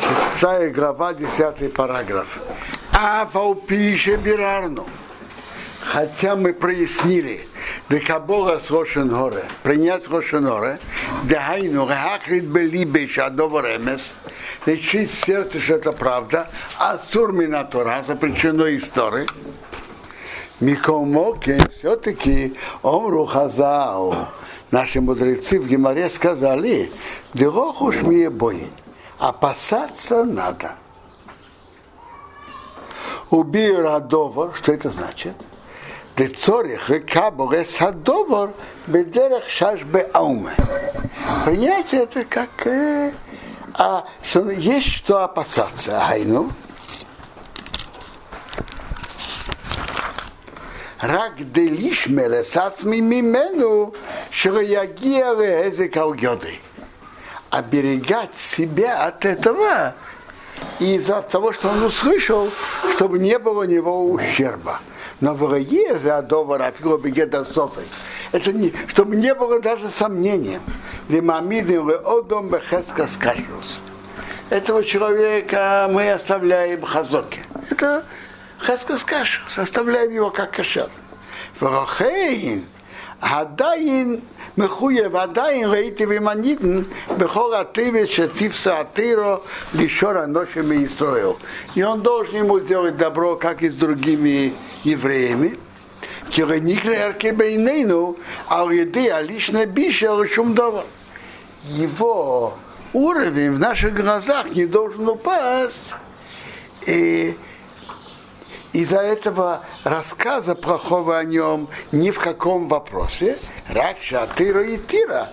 Шестая глава, десятый параграф. А пише бирарну. Хотя мы прояснили, декабола с Рошенгоре, принять Рошенгоре, дехайну, гахрит белибе шадовар эмес, решить в сердце, что это правда, а сурмина Тора, запрещено истории, Микомоке все-таки Омру Хазау. Наши мудрецы в Гимаре сказали, Дерохуш мне бой, Опасаться надо. Убей Радовор, что это значит? Децорих рекаборе садовор бедерах шашбе ауме. Принять это как э, а, что есть что опасаться. Айну. Рак делишмеле сацми мимену что я гиере шроягия леэзекалгёдой. Оберегать себя от этого из-за того, что он услышал, чтобы не было у него ущерба. Но в Рае за Адовара Афило Бегеда Софой. Это не, чтобы не было даже сомнения. Этого человека мы оставляем хазоке. Это хескас каш, составляем его как кашер. Ворохейн, עדיין מחויב, עדיין ראיתי ומניתן בכל הטבע שציפסה התירו לשור אנושים מישראל. И он должен ему сделать добро, как и с другими евреями. Киренихлеркебейнейну, а еды, а личное бище, а шум Его уровень в наших глазах не должен упасть. И из-за этого рассказа плохого о нем ни в каком вопросе. Ракша, тира и тира.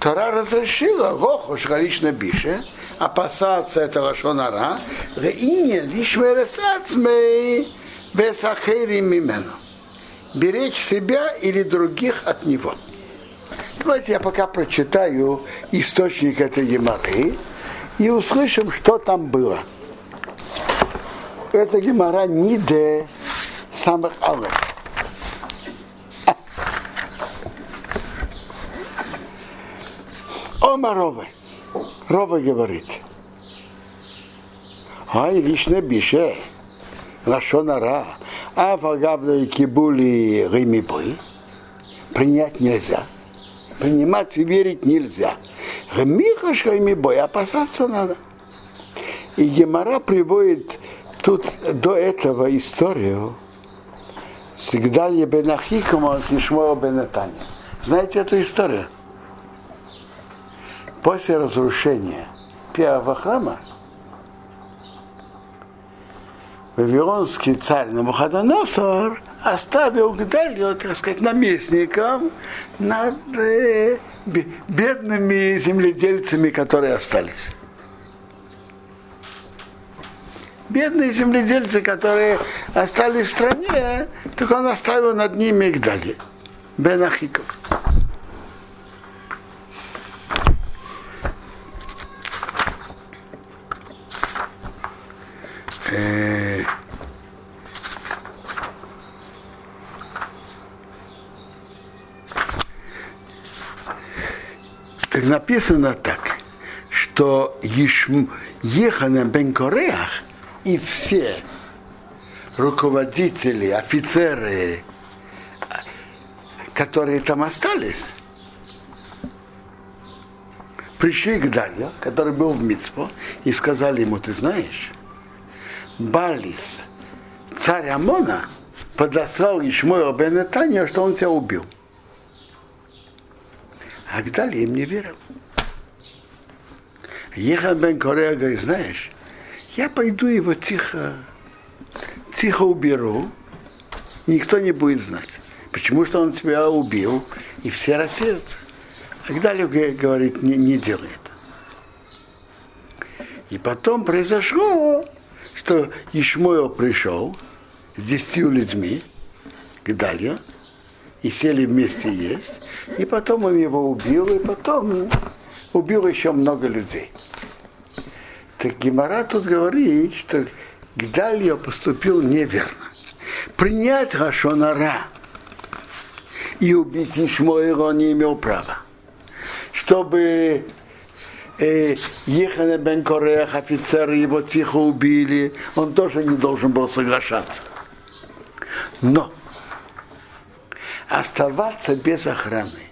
Тора разрешила Рохуш лично бише, опасаться этого шонара, и не лишь мимену. Беречь себя или других от него. Давайте я пока прочитаю источник этой геморры и услышим, что там было это гемора не де самых алых. Ома Рове. Рове говорит. Ай, лично бише. Лашонара. А вагавна кибули римибой. Принять нельзя. Принимать и верить нельзя. Гмиха бой, опасаться надо. И Гемора приводит Тут до этого историю с Гдалья бен Ахиком с Нишмоа бен Знаете эту историю? После разрушения первого храма Вавилонский царь Намухадоносор оставил Гдалью, так сказать, наместником над э, бедными земледельцами, которые остались бедные земледельцы, которые остались в стране, так он оставил над ними Игдали, Бен Ахиков. Э, так написано так, что Ешм, Ехана бен Кореах – и все руководители, офицеры, которые там остались, пришли к Далю, который был в Мицпо, и сказали ему, ты знаешь, Балис, царь Амона, подослал Ишмоя бен Таня, что он тебя убил. А Гдали им не верил. Ехал бен Корея говорит, знаешь, я пойду его тихо, тихо уберу, и никто не будет знать. Почему что он тебя убил, и все рассеются. А Гдалев говорит, не, не делай это. И потом произошло, что Ишмоил пришел с десятью людьми к Далью, и сели вместе есть, и потом он его убил, и потом убил еще много людей. Так Гимара тут говорит, что Гдалья поступил неверно. Принять Рашонара и убить Ишмоила он не имел права. Чтобы э, Ехана бен Корех, офицеры его тихо убили, он тоже не должен был соглашаться. Но оставаться без охраны,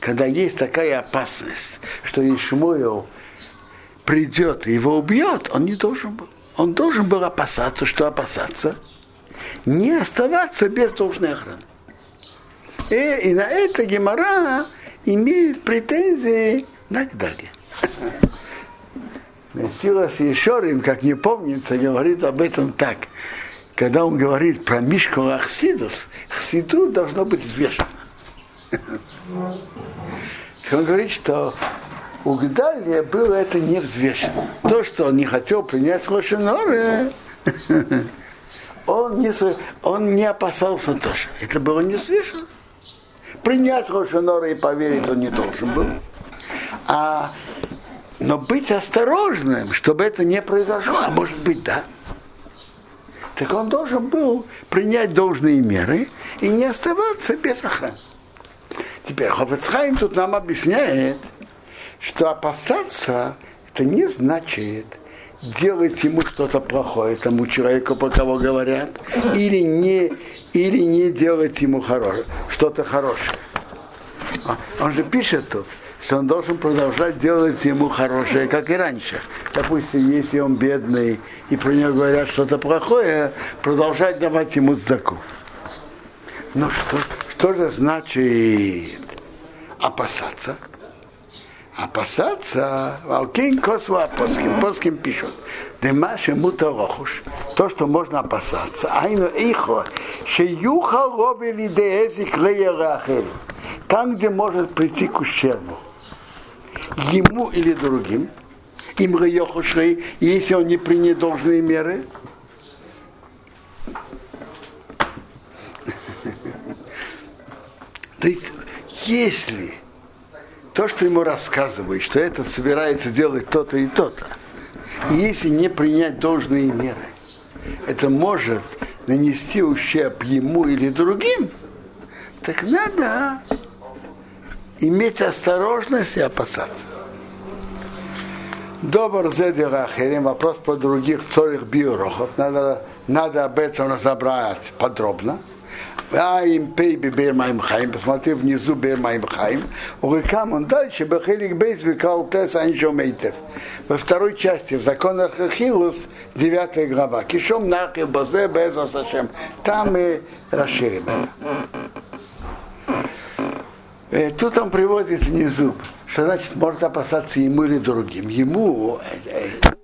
когда есть такая опасность, что Ишмуэл придет и его убьет, он не должен был. Он должен был опасаться, что опасаться, не оставаться без должной охраны. И, и на это Гемора имеет претензии на далее. Силас Ешорим, как не помнится, говорит об этом так. Когда он говорит про Мишку Ахсидус, Хсиду должно быть взвешено. Он говорит, что у Гдалия было это не взвешено. То, что он не хотел принять Лошиноры, он не, он не опасался тоже. Это было не взвешено. Принять Лошиноры и поверить он не должен был. А, но быть осторожным, чтобы это не произошло, а может быть, да. Так он должен был принять должные меры и не оставаться без охраны. Теперь Хофецхайм тут нам объясняет, что опасаться это не значит делать ему что-то плохое, тому человеку, по кого говорят, или не, или не делать ему хорошее, что-то хорошее. А, он же пишет тут, что он должен продолжать делать ему хорошее, как и раньше. Допустим, если он бедный и про него говорят что-то плохое, продолжать давать ему сдаку. Ну что, что же значит опасаться? Опасаться, Алкин Косва Поским, Поским пишут, Демаши Мутарохуш, то, что можно опасаться, Айну Ихо, Шеюха Робили Деэзик Леерахель, там, где может прийти к ущербу, ему или другим, им Рейохушрей, если он не принят должные меры, То есть, если то, что ему рассказывают, что это собирается делать то-то и то-то, и если не принять должные меры, это может нанести ущерб ему или другим, так надо иметь осторожность и опасаться. Добр Зедирахерим, вопрос по других цорих биорохов. Надо, надо об этом разобрать подробно. Аим пей бер маим хаим, посмотри внизу бер маим хаим. Урикам он дальше, бахелик бейс викал тес анжомейтев. Во второй части, в законах Хилус, девятая глава. Кишом нахи базе беза сашем. Там мы расширим это. Тут он приводит внизу, что значит можно опасаться ему или другим. Ему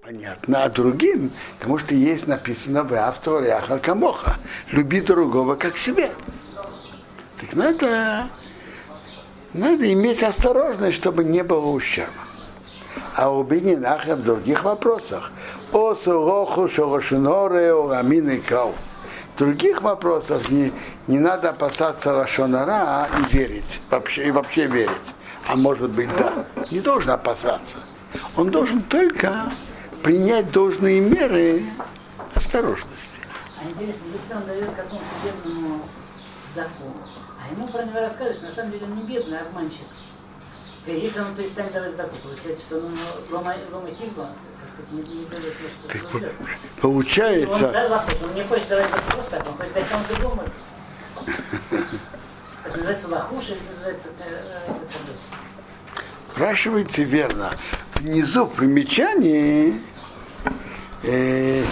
понятно, а другим, потому что есть написано в авторе Ахалкамоха, люби другого как себе. Так надо, надо иметь осторожность, чтобы не было ущерба. А у Бенинаха в других вопросах. О суроху шорошиноре о рамины кау. В других вопросах не, не надо опасаться Рашонара и верить, вообще, и вообще верить. А может быть, да. Не должен опасаться. Он должен только принять должные меры осторожности. А интересно, если он дает какому-то бедному сдаку, а ему про него рассказывают, что на самом деле он не бедный, а обманщик. И если он перестанет давать сдаку, получается, что он лома, лома тигла, не, не дает то, что так, получается... Он, да, он не хочет давать просто так, он хочет дать кому-то другому. Это называется лохуш, это называется... Э, Спрашиваете верно. Внизу примечание э,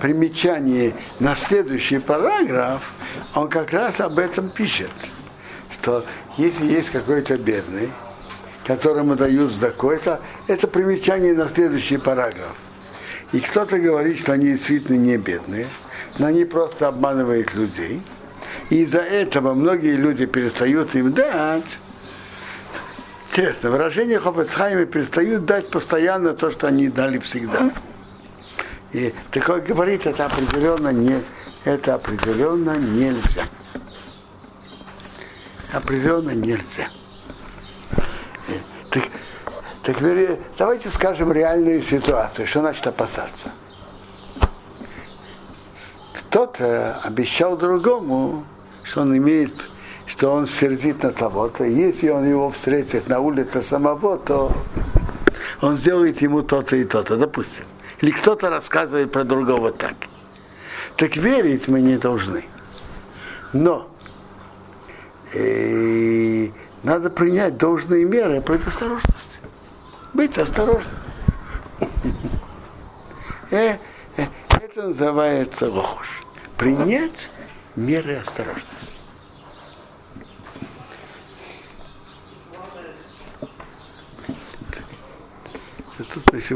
примечание на следующий параграф, он как раз об этом пишет, что если есть какой-то бедный, которому дают сдаку, это, это примечание на следующий параграф. И кто-то говорит, что они действительно не бедные, но они просто обманывают людей. И из-за этого многие люди перестают им дать, Интересно, выражение Хофецхайма перестают дать постоянно то, что они дали всегда. И такое говорить, это определенно не, это определенно нельзя. Определенно нельзя. Э, так, так давайте скажем реальную ситуацию. Что значит опасаться? Кто-то обещал другому что он имеет, что он сердит на того-то. Если он его встретит на улице самого, то он сделает ему то-то и то-то, допустим. Или кто-то рассказывает про другого так. Так верить мы не должны. Но э, надо принять должные меры предосторожности. Быть осторожным. Э, э, это называется лохуш. Принять меры осторожности. Тут, если